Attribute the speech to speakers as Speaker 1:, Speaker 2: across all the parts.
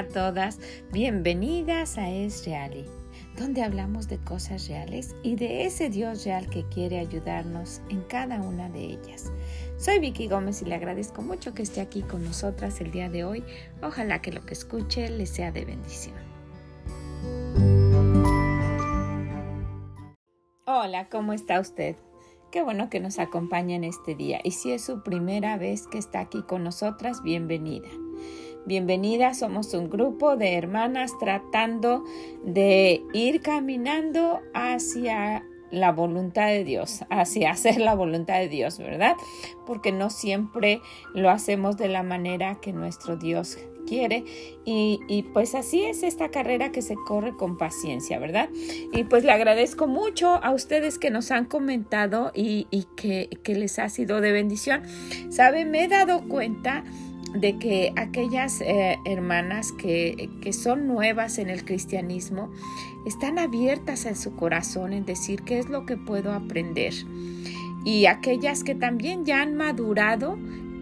Speaker 1: a todas, bienvenidas a Es Reali, donde hablamos de cosas reales y de ese Dios real que quiere ayudarnos en cada una de ellas. Soy Vicky Gómez y le agradezco mucho que esté aquí con nosotras el día de hoy. Ojalá que lo que escuche le sea de bendición. Hola, ¿cómo está usted? Qué bueno que nos acompaña en este día y si es su primera vez que está aquí con nosotras, bienvenida. Bienvenida, somos un grupo de hermanas tratando de ir caminando hacia la voluntad de Dios, hacia hacer la voluntad de Dios, ¿verdad? Porque no siempre lo hacemos de la manera que nuestro Dios quiere y, pues así es esta carrera que se corre con paciencia, ¿verdad? Y pues le agradezco mucho a ustedes que nos han comentado y, que, que les ha sido de bendición. ¿Sabe? Me he dado cuenta de que aquellas eh, hermanas que, que, son nuevas en el cristianismo están abiertas en su corazón en decir qué es lo que puedo aprender. Y aquellas que también ya han madurado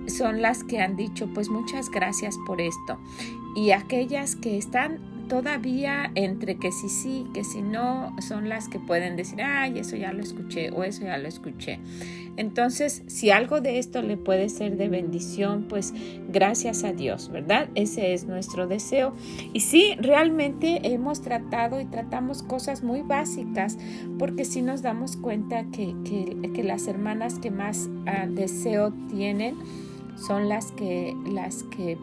Speaker 1: son las que han dicho pues muchas gracias por esto. Y aquellas que están todavía entre que sí sí, que si no, son las que pueden decir, ay, eso ya lo escuché o eso ya lo escuché. Entonces, si algo de esto le puede ser de bendición, pues gracias a Dios, ¿verdad? Ese es nuestro deseo. Y sí, realmente hemos tratado y tratamos cosas muy básicas, porque si nos damos cuenta que, que, las hermanas que más ah, deseo tienen son las que, las que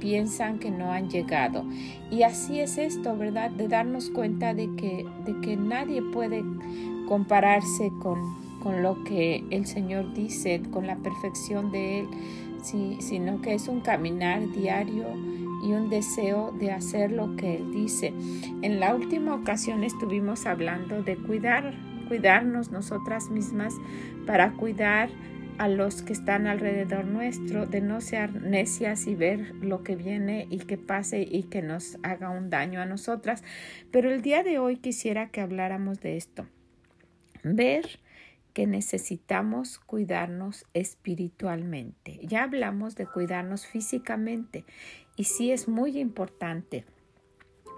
Speaker 1: piensan que no han llegado. Y así es esto, ¿verdad? De darnos cuenta de que, de que nadie puede compararse con, con lo que el Señor dice, con la perfección de Él, sino que es un caminar diario y un deseo de hacer lo que Él dice. En la última ocasión estuvimos hablando de cuidar, cuidarnos nosotras mismas para cuidar a los que están alrededor nuestro, de no ser necias y ver lo que viene y que pase y que nos haga un daño a nosotras. Pero el día de hoy quisiera que habláramos de esto. Ver que necesitamos cuidarnos espiritualmente. Ya hablamos de cuidarnos físicamente y sí es muy importante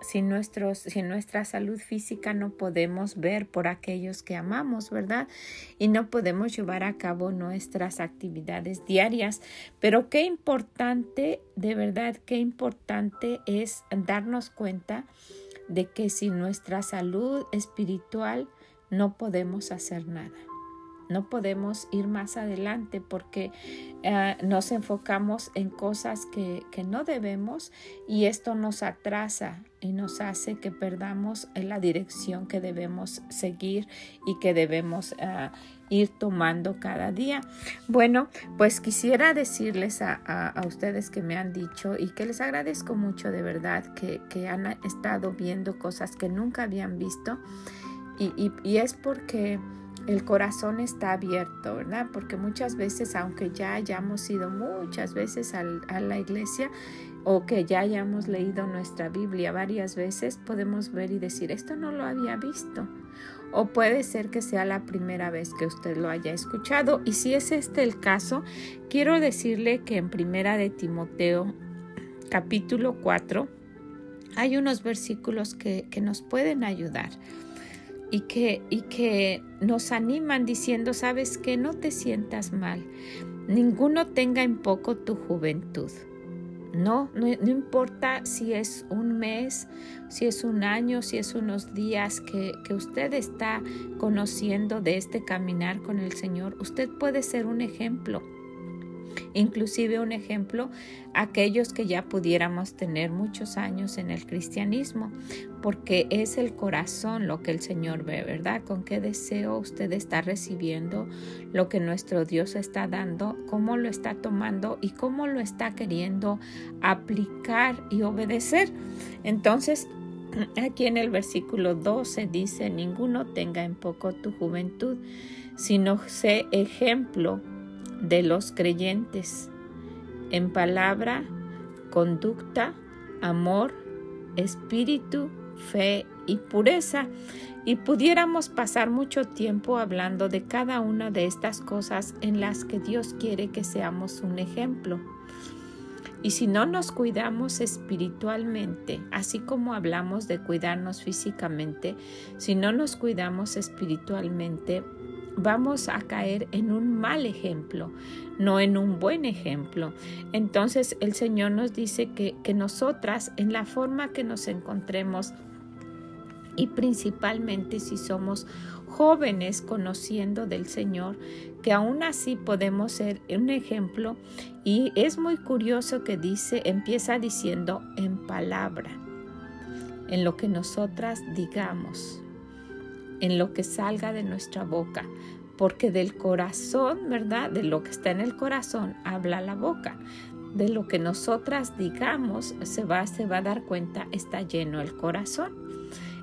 Speaker 1: sin, nuestra salud física no podemos ver por aquellos que amamos, ¿verdad? Y no podemos llevar a cabo nuestras actividades diarias. Pero qué importante, de verdad, qué importante es darnos cuenta de que sin nuestra salud espiritual no podemos hacer nada no podemos ir más adelante porque eh, nos enfocamos en cosas que, no debemos y esto nos atrasa y nos hace que perdamos la dirección que debemos seguir y que debemos eh, ir tomando cada día. Bueno, pues quisiera decirles a, ustedes que me han dicho y que les agradezco mucho de verdad que, han estado viendo cosas que nunca habían visto y es porque el corazón está abierto, ¿verdad? Porque muchas veces, aunque ya hayamos ido muchas veces a la iglesia o que ya hayamos leído nuestra Biblia varias veces, podemos ver y decir, esto no lo había visto. O puede ser que sea la primera vez que usted lo haya escuchado. Y si es este el caso, quiero decirle que en Primera de Timoteo, capítulo 4, hay unos versículos que, que nos pueden ayudar y que, y que nos animan diciendo, sabes que no te sientas mal, ninguno tenga en poco tu juventud. No, no, importa si es un mes, si es un año, si es unos días que, que usted está conociendo de este caminar con el Señor, usted puede ser un ejemplo Inclusive un ejemplo, aquellos que ya pudiéramos tener muchos años en el cristianismo, porque es el corazón lo que el Señor ve, ¿verdad? Con qué deseo usted está recibiendo lo que nuestro Dios está dando, cómo lo está tomando y cómo lo está queriendo aplicar y obedecer. Entonces, aquí en el versículo 12 dice, ninguno tenga en poco tu juventud, sino sé ejemplo de los creyentes en palabra, conducta, amor, espíritu, fe y pureza. Y pudiéramos pasar mucho tiempo hablando de cada una de estas cosas en las que Dios quiere que seamos un ejemplo. Y si no nos cuidamos espiritualmente, así como hablamos de cuidarnos físicamente, si no nos cuidamos espiritualmente, vamos a caer en un mal ejemplo, no en un buen ejemplo. Entonces el Señor nos dice que, que nosotras, en la forma que nos encontremos, y principalmente si somos jóvenes conociendo del Señor, que aún así podemos ser un ejemplo. Y es muy curioso que dice, empieza diciendo en palabra, en lo que nosotras digamos, en lo que salga de nuestra boca, porque del corazón, ¿verdad? De lo que está en el corazón habla la boca. De lo que nosotras digamos se va, se va a dar cuenta, está lleno el corazón.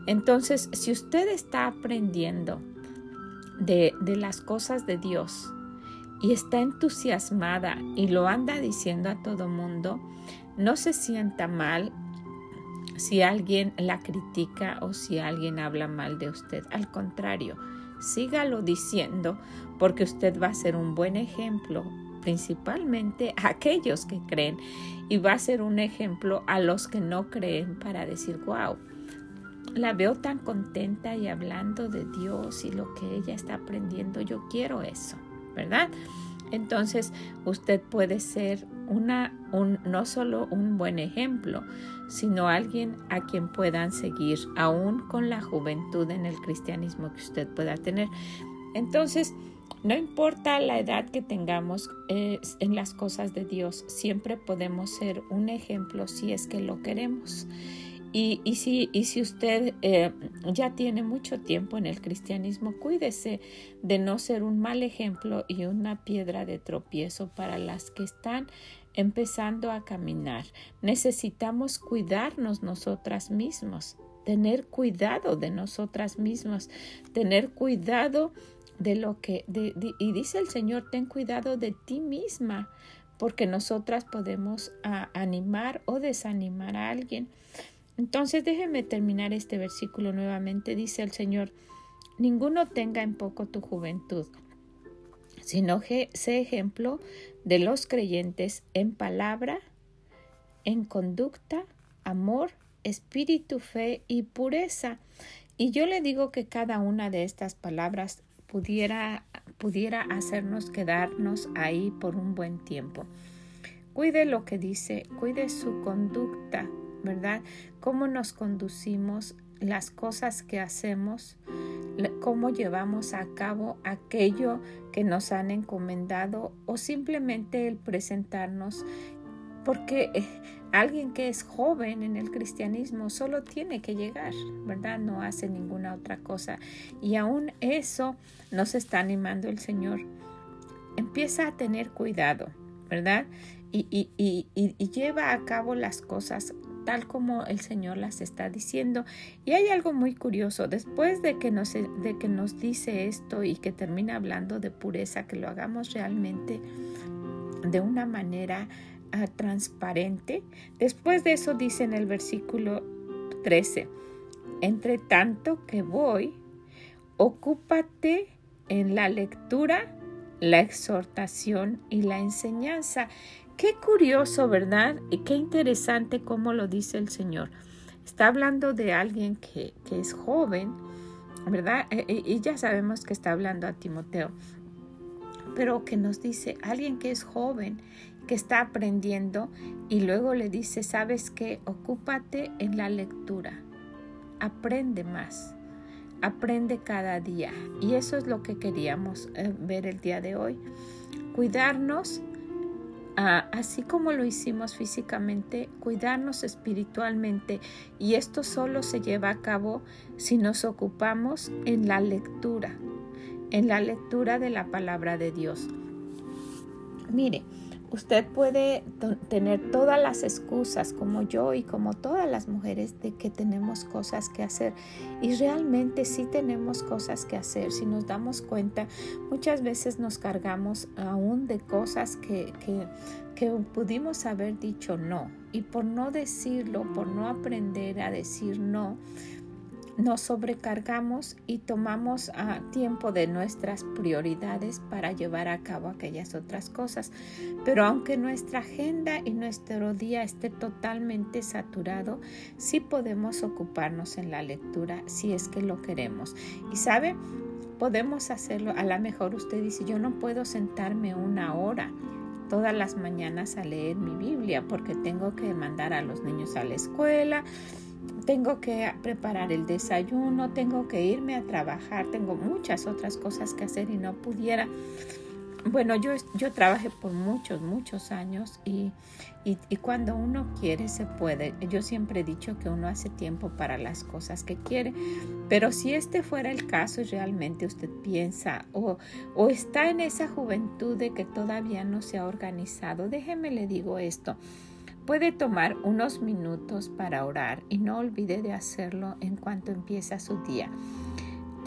Speaker 1: Entonces, si usted está aprendiendo de, de las cosas de Dios y está entusiasmada y lo anda diciendo a todo mundo, no se sienta mal si alguien la critica o si alguien habla mal de usted. Al contrario, sígalo diciendo porque usted va a ser un buen ejemplo principalmente a aquellos que creen y va a ser un ejemplo a los que no creen para decir, wow, la veo tan contenta y hablando de Dios y lo que ella está aprendiendo. Yo quiero eso, ¿verdad? Entonces usted puede ser una, un, no solo un buen ejemplo, sino alguien a quien puedan seguir, aún con la juventud en el cristianismo que usted pueda tener. Entonces, no importa la edad que tengamos en las cosas de Dios, siempre podemos ser un ejemplo si es que lo queremos. Y, si, usted eh, ya tiene mucho tiempo en el cristianismo, cuídese de no ser un mal ejemplo y una piedra de tropiezo para las que están empezando a caminar. Necesitamos cuidarnos nosotras mismos, tener cuidado de nosotras mismas, tener cuidado de lo que, y dice el Señor, ten cuidado de ti misma, porque nosotras podemos animar o desanimar a alguien. Entonces déjeme terminar este versículo nuevamente. Dice el Señor, ninguno tenga en poco tu juventud, sino sé ejemplo de los creyentes en palabra, en conducta, amor, espíritu, fe y pureza. Y yo le digo que cada una de estas palabras pudiera, pudiera hacernos quedarnos ahí por un buen tiempo. Cuide lo que dice, cuide su conducta, ¿verdad? Cómo nos conducimos, las cosas que hacemos, cómo llevamos a cabo aquello que nos han encomendado o simplemente el presentarnos porque eh, alguien que es joven en el cristianismo solo tiene que llegar, ¿verdad? No hace ninguna otra cosa. Y aún eso nos está animando el Señor. Empieza a tener cuidado, ¿verdad? Y, y, lleva a cabo las cosas tal como el Señor las está diciendo. Y hay algo muy curioso, después de que nos, de que nos dice esto y que termina hablando de pureza, que lo hagamos realmente de una manera ah, transparente. Después de eso dice en el versículo 13, entre tanto que voy, ocúpate en la lectura, la exhortación y la enseñanza. Qué curioso, ¿verdad? Y qué interesante cómo lo dice el Señor. Está hablando de alguien que, es joven, ¿verdad? E, e, y ya sabemos que está hablando a Timoteo, pero que nos dice alguien que es joven, que está aprendiendo y luego le dice, ¿sabes qué? Ocúpate en la lectura, aprende más, aprende cada día. Y eso es lo que queríamos eh, ver el día de hoy. Cuidarnos así como lo hicimos físicamente, cuidarnos espiritualmente y esto solo se lleva a cabo si nos ocupamos en la lectura, en la lectura de la palabra de Dios. Mire, Usted puede tener todas las excusas como yo y como todas las mujeres de que tenemos cosas que hacer y realmente sí tenemos cosas que hacer. Si nos damos cuenta, muchas veces nos cargamos aún de cosas que, que, que pudimos haber dicho no y por no decirlo, por no aprender a decir no, nos sobrecargamos y tomamos ah, tiempo de nuestras prioridades para llevar a cabo aquellas otras cosas. Pero aunque nuestra agenda y nuestro día esté totalmente saturado, sí podemos ocuparnos en la lectura si es que lo queremos. Y sabe, podemos hacerlo. A lo mejor usted dice, yo no puedo sentarme una hora todas las mañanas a leer mi Biblia porque tengo que mandar a los niños a la escuela, tengo que preparar el desayuno, tengo que irme a trabajar, tengo muchas otras cosas que hacer y no pudiera. Bueno, yo, yo trabajé por muchos, muchos años y, y, cuando uno quiere se puede. Yo siempre he dicho que uno hace tiempo para las cosas que quiere, pero si este fuera el caso y realmente usted piensa o, o está en esa juventud de que todavía no se ha organizado, déjeme le digo esto. Puede tomar unos minutos para orar y no olvide de hacerlo en cuanto empieza su día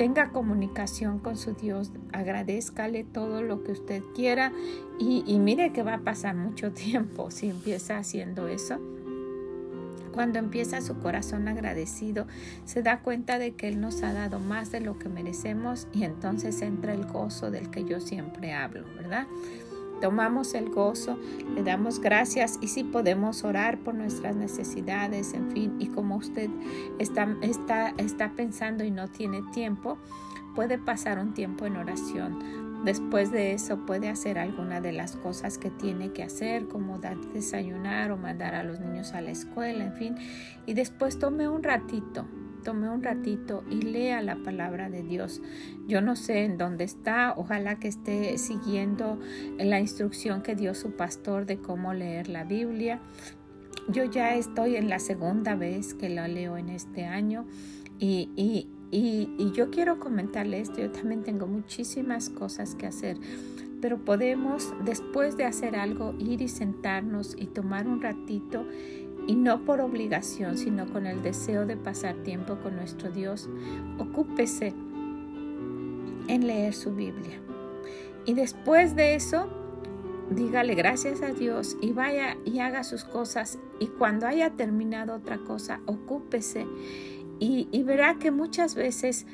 Speaker 1: tenga comunicación con su Dios, agradezcale todo lo que usted quiera y, mire que va a pasar mucho tiempo si empieza haciendo eso. Cuando empieza su corazón agradecido, se da cuenta de que Él nos ha dado más de lo que merecemos y entonces entra el gozo del que yo siempre hablo, ¿verdad? Tomamos el gozo, le damos gracias y si podemos orar por nuestras necesidades, en fin, y como usted está, está, está pensando y no tiene tiempo, puede pasar un tiempo en oración. Después de eso puede hacer alguna de las cosas que tiene que hacer, como dar desayunar o mandar a los niños a la escuela, en fin. Y después tome un ratito, tome un ratito y lea la palabra de Dios. Yo no sé en dónde está, ojalá que esté siguiendo la instrucción que dio su pastor de cómo leer la Biblia. Yo ya estoy en la segunda vez que la leo en este año y, y, y yo quiero comentarle esto, yo también tengo muchísimas cosas que hacer pero podemos después de hacer algo ir y sentarnos y tomar un ratito y no por obligación, sino con el deseo de pasar tiempo con nuestro Dios, ocúpese en leer su Biblia. Y después de eso, dígale gracias a Dios y vaya y haga sus cosas. Y cuando haya terminado otra cosa, ocúpese. Y, y verá que muchas veces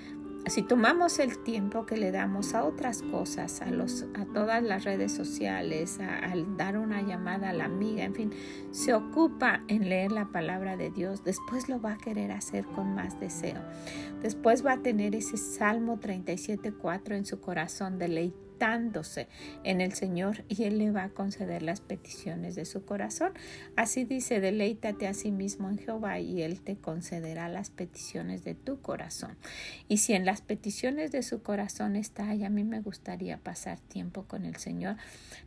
Speaker 1: si tomamos el tiempo que le damos a otras cosas, a, los, a todas las redes sociales, al dar una llamada a la amiga, en fin, se ocupa en leer la palabra de Dios, después lo va a querer hacer con más deseo. Después va a tener ese Salmo 37.4 en su corazón, deleite en el Señor y Él le va a conceder las peticiones de su corazón. Así dice, deleítate a sí mismo en Jehová y Él te concederá las peticiones de tu corazón. Y si en las peticiones de su corazón está, y a mí me gustaría pasar tiempo con el Señor,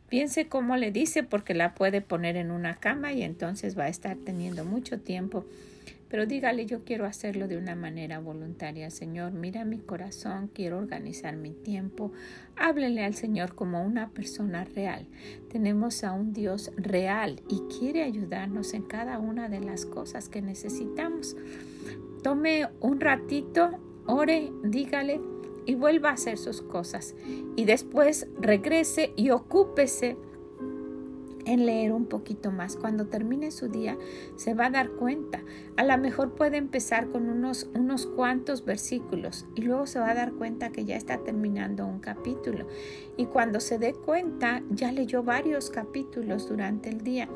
Speaker 1: piense cómo le dice porque la puede poner en una cama y entonces va a estar teniendo mucho tiempo pero dígale, yo quiero hacerlo de una manera voluntaria. Señor, mira mi corazón, quiero organizar mi tiempo. Háblele al Señor como una persona real. Tenemos a un Dios real y quiere ayudarnos en cada una de las cosas que necesitamos. Tome un ratito, ore, dígale y vuelva a hacer sus cosas. Y después regrese y ocúpese en leer un poquito más. Cuando termine su día se va a dar cuenta. A lo mejor puede empezar con unos, unos cuantos versículos y luego se va a dar cuenta que ya está terminando un capítulo. Y cuando se dé cuenta ya leyó varios capítulos durante el día.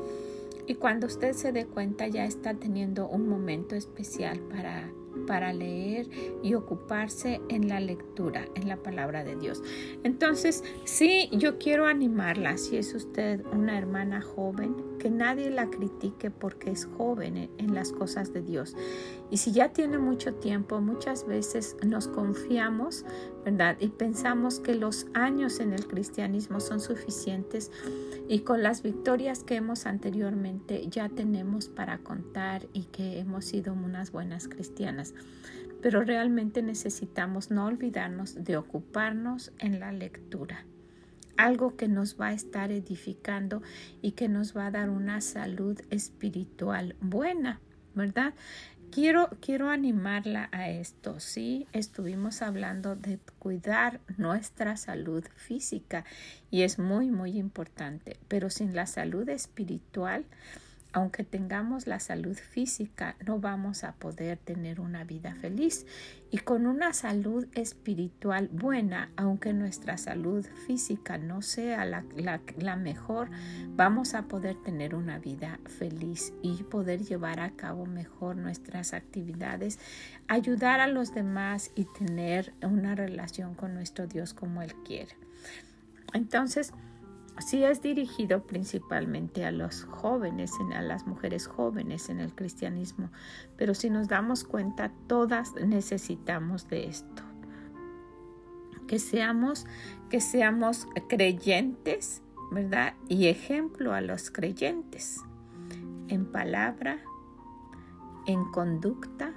Speaker 1: Y cuando usted se dé cuenta ya está teniendo un momento especial para para leer y ocuparse en la lectura, en la palabra de Dios. Entonces, sí, yo quiero animarla, si es usted una hermana joven, que nadie la critique porque es joven en las cosas de Dios. Y si ya tiene mucho tiempo, muchas veces nos confiamos, ¿verdad? Y pensamos que los años en el cristianismo son suficientes y con las victorias que hemos anteriormente ya tenemos para contar y que hemos sido unas buenas cristianas. Pero realmente necesitamos no olvidarnos de ocuparnos en la lectura algo que nos va a estar edificando y que nos va a dar una salud espiritual buena, ¿verdad? Quiero, quiero animarla a esto, ¿sí? Estuvimos hablando de cuidar nuestra salud física y es muy, muy importante, pero sin la salud espiritual, aunque tengamos la salud física, no vamos a poder tener una vida feliz. Y con una salud espiritual buena, aunque nuestra salud física no sea la, mejor, vamos a poder tener una vida feliz y poder llevar a cabo mejor nuestras actividades, ayudar a los demás y tener una relación con nuestro Dios como Él quiere. Entonces, sí es dirigido principalmente a los jóvenes, a las mujeres jóvenes en el cristianismo, pero si nos damos cuenta, todas necesitamos de esto. Que seamos, que seamos creyentes, ¿verdad? Y ejemplo a los creyentes en palabra, en conducta,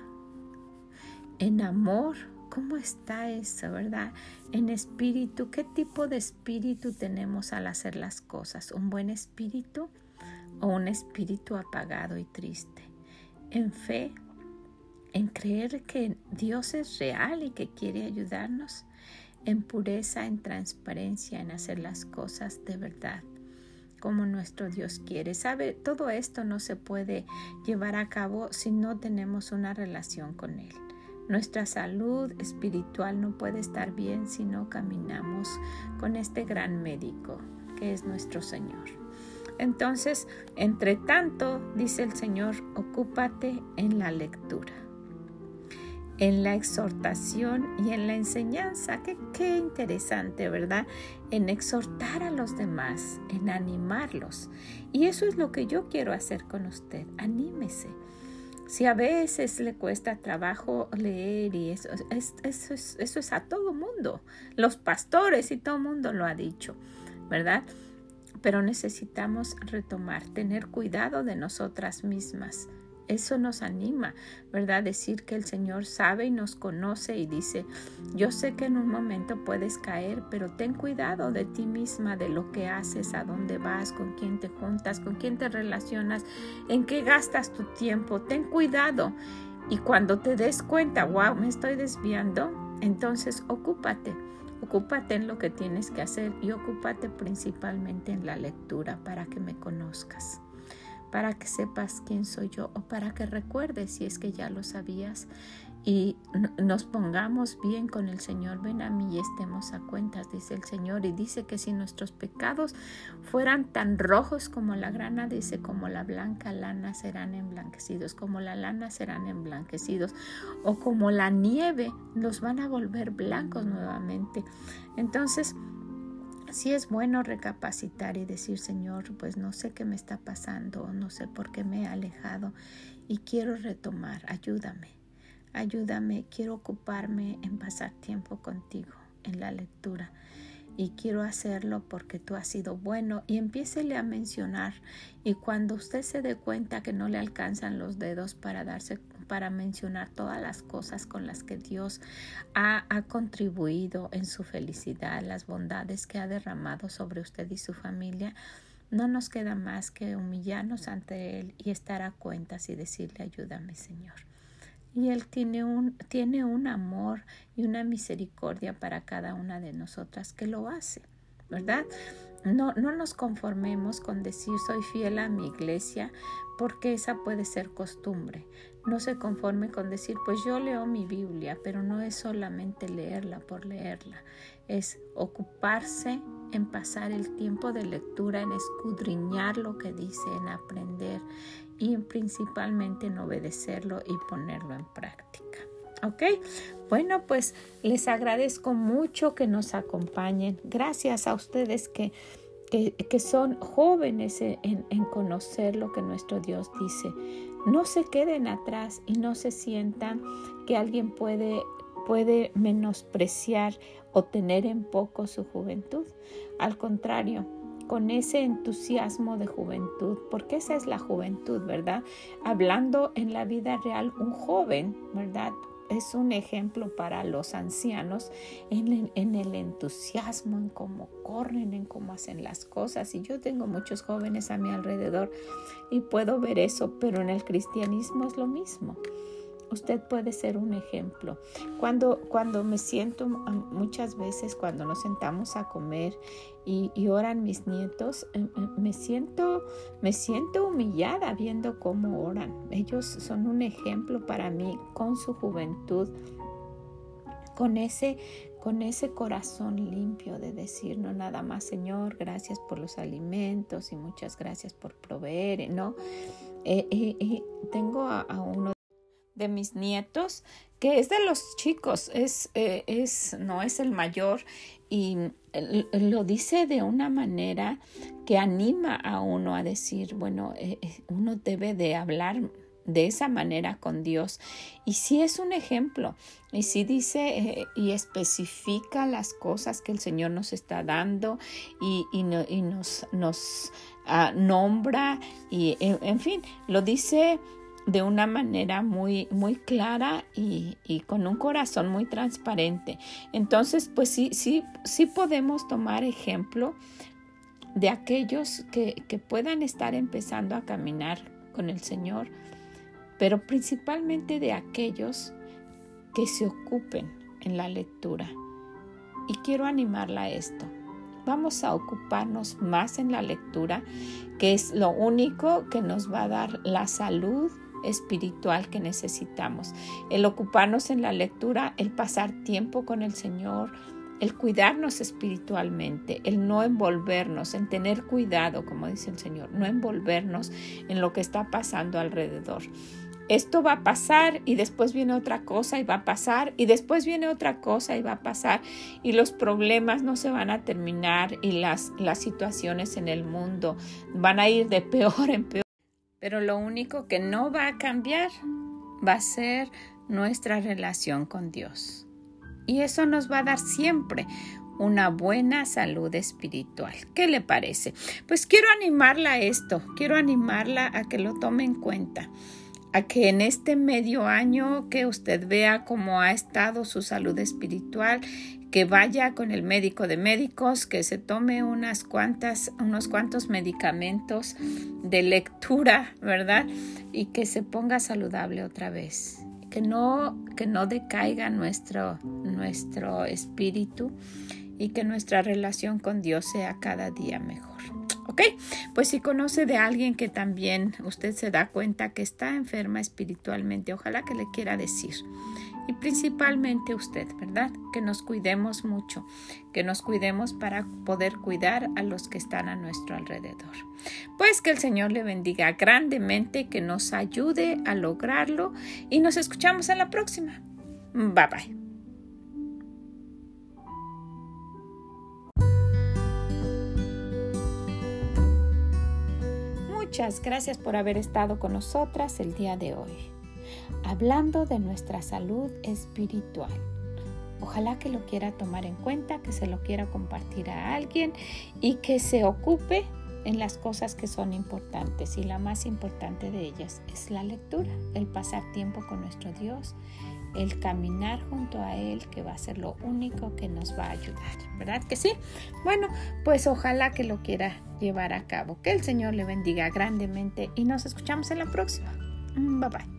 Speaker 1: en amor, ¿Cómo está eso, verdad? En espíritu, ¿qué tipo de espíritu tenemos al hacer las cosas? ¿Un buen espíritu o un espíritu apagado y triste? En fe, en creer que Dios es real y que quiere ayudarnos, en pureza, en transparencia, en hacer las cosas de verdad como nuestro Dios quiere. Sabe, todo esto no se puede llevar a cabo si no tenemos una relación con Él. Nuestra salud espiritual no puede estar bien si no caminamos con este gran médico que es nuestro Señor. Entonces, entre tanto, dice el Señor, ocúpate en la lectura, en la exhortación y en la enseñanza. Qué, qué interesante, ¿verdad? En exhortar a los demás, en animarlos. Y eso es lo que yo quiero hacer con usted. Anímese si a veces le cuesta trabajo leer y eso, es, eso, es, eso es a todo mundo, los pastores y todo mundo lo ha dicho, ¿verdad? Pero necesitamos retomar, tener cuidado de nosotras mismas, eso nos anima, ¿verdad? Decir que el Señor sabe y nos conoce y dice, yo sé que en un momento puedes caer, pero ten cuidado de ti misma, de lo que haces, a dónde vas, con quién te juntas, con quién te relacionas, en qué gastas tu tiempo. Ten cuidado. Y cuando te des cuenta, wow, me estoy desviando, entonces ocúpate. Ocúpate en lo que tienes que hacer y ocúpate principalmente en la lectura para que me conozcas para que sepas quién soy yo o para que recuerdes si es que ya lo sabías y nos pongamos bien con el Señor. Ven a mí y estemos a cuentas, dice el Señor. Y dice que si nuestros pecados fueran tan rojos como la grana, dice, como la blanca lana serán emblanquecidos, como la lana serán emblanquecidos, o como la nieve los van a volver blancos nuevamente. Entonces, sí es bueno recapacitar y decir, Señor, pues no sé qué me está pasando, no sé por qué me he alejado y quiero retomar, ayúdame, ayúdame, quiero ocuparme en pasar tiempo contigo en la lectura y quiero hacerlo porque tú has sido bueno y empiécele a mencionar y cuando usted se dé cuenta que no le alcanzan los dedos para darse para mencionar todas las cosas con las que Dios ha, ha contribuido en su felicidad, las bondades que ha derramado sobre usted y su familia, no nos queda más que humillarnos ante Él y estar a cuentas y decirle ayúdame Señor. Y Él tiene un, tiene un amor y una misericordia para cada una de nosotras que lo hace, ¿verdad? No, no nos conformemos con decir soy fiel a mi iglesia porque esa puede ser costumbre. No se conforme con decir pues yo leo mi Biblia, pero no es solamente leerla por leerla, es ocuparse en pasar el tiempo de lectura, en escudriñar lo que dice, en aprender y principalmente en obedecerlo y ponerlo en práctica. ¿Ok? Bueno, pues les agradezco mucho que nos acompañen. Gracias a ustedes que, que, son jóvenes en, en, conocer lo que nuestro Dios dice. No se queden atrás y no se sientan que alguien puede, puede menospreciar o tener en poco su juventud. Al contrario, con ese entusiasmo de juventud, porque esa es la juventud, ¿verdad? Hablando en la vida real, un joven, ¿verdad? es un ejemplo para los ancianos en, el entusiasmo, en cómo corren, en cómo hacen las cosas. Y yo tengo muchos jóvenes a mi alrededor y puedo ver eso, pero en el cristianismo es lo mismo. Usted puede ser un ejemplo. Cuando, cuando me siento muchas veces, cuando nos sentamos a comer y, oran mis nietos, eh, eh, me siento, me siento humillada viendo cómo oran. Ellos son un ejemplo para mí con su juventud, con ese, con ese corazón limpio de decir, no nada más, Señor, gracias por los alimentos y muchas gracias por proveer, ¿no? Eh, tengo a uno de mis nietos, que es de los chicos, es, eh, es, no es el mayor y lo dice de una manera que anima a uno a decir, bueno, eh, eh, uno debe de hablar de esa manera con Dios. Y si es un ejemplo, y si dice y especifica las cosas que el Señor nos está dando y, y, nos, nos ah, nombra, y en fin, lo dice de una manera muy, muy clara y, con un corazón muy transparente. Entonces, pues sí, sí, sí podemos tomar ejemplo de aquellos que, que puedan estar empezando a caminar con el Señor, pero principalmente de aquellos que se ocupen en la lectura. Y quiero animarla a esto. Vamos a ocuparnos más en la lectura, que es lo único que nos va a dar la salud espiritual que necesitamos. El ocuparnos en la lectura, el pasar tiempo con el Señor, el cuidarnos espiritualmente, el no envolvernos, en tener cuidado, como dice el Señor, no envolvernos en lo que está pasando alrededor. Esto va a pasar y después viene otra cosa y va a pasar y después viene otra cosa y va a pasar y los problemas no se van a terminar y las, las situaciones en el mundo van a ir de peor en peor. Pero lo único que no va a cambiar va a ser nuestra relación con Dios. Y eso nos va a dar siempre una buena salud espiritual. ¿Qué le parece? Pues quiero animarla a esto, quiero animarla a que lo tome en cuenta, a que en este medio año que usted vea cómo ha estado su salud espiritual que vaya con el médico de médicos, que se tome unas cuantas, unos cuantos medicamentos de lectura, ¿verdad? Y que se ponga saludable otra vez. Que no, que no decaiga nuestro, nuestro espíritu y que nuestra relación con Dios sea cada día mejor. ¿Ok? Pues si conoce de alguien que también usted se da cuenta que está enferma espiritualmente, ojalá que le quiera decir y principalmente usted, ¿verdad? Que nos cuidemos mucho, que nos cuidemos para poder cuidar a los que están a nuestro alrededor. Pues que el Señor le bendiga grandemente, que nos ayude a lograrlo y nos escuchamos en la próxima. Bye bye. Muchas gracias por haber estado con nosotras el día de hoy hablando de nuestra salud espiritual. Ojalá que lo quiera tomar en cuenta, que se lo quiera compartir a alguien y que se ocupe en las cosas que son importantes. Y la más importante de ellas es la lectura, el pasar tiempo con nuestro Dios, el caminar junto a Él, que va a ser lo único que nos va a ayudar. ¿Verdad que sí? Bueno, pues ojalá que lo quiera llevar a cabo. Que el Señor le bendiga grandemente y nos escuchamos en la próxima. Bye bye.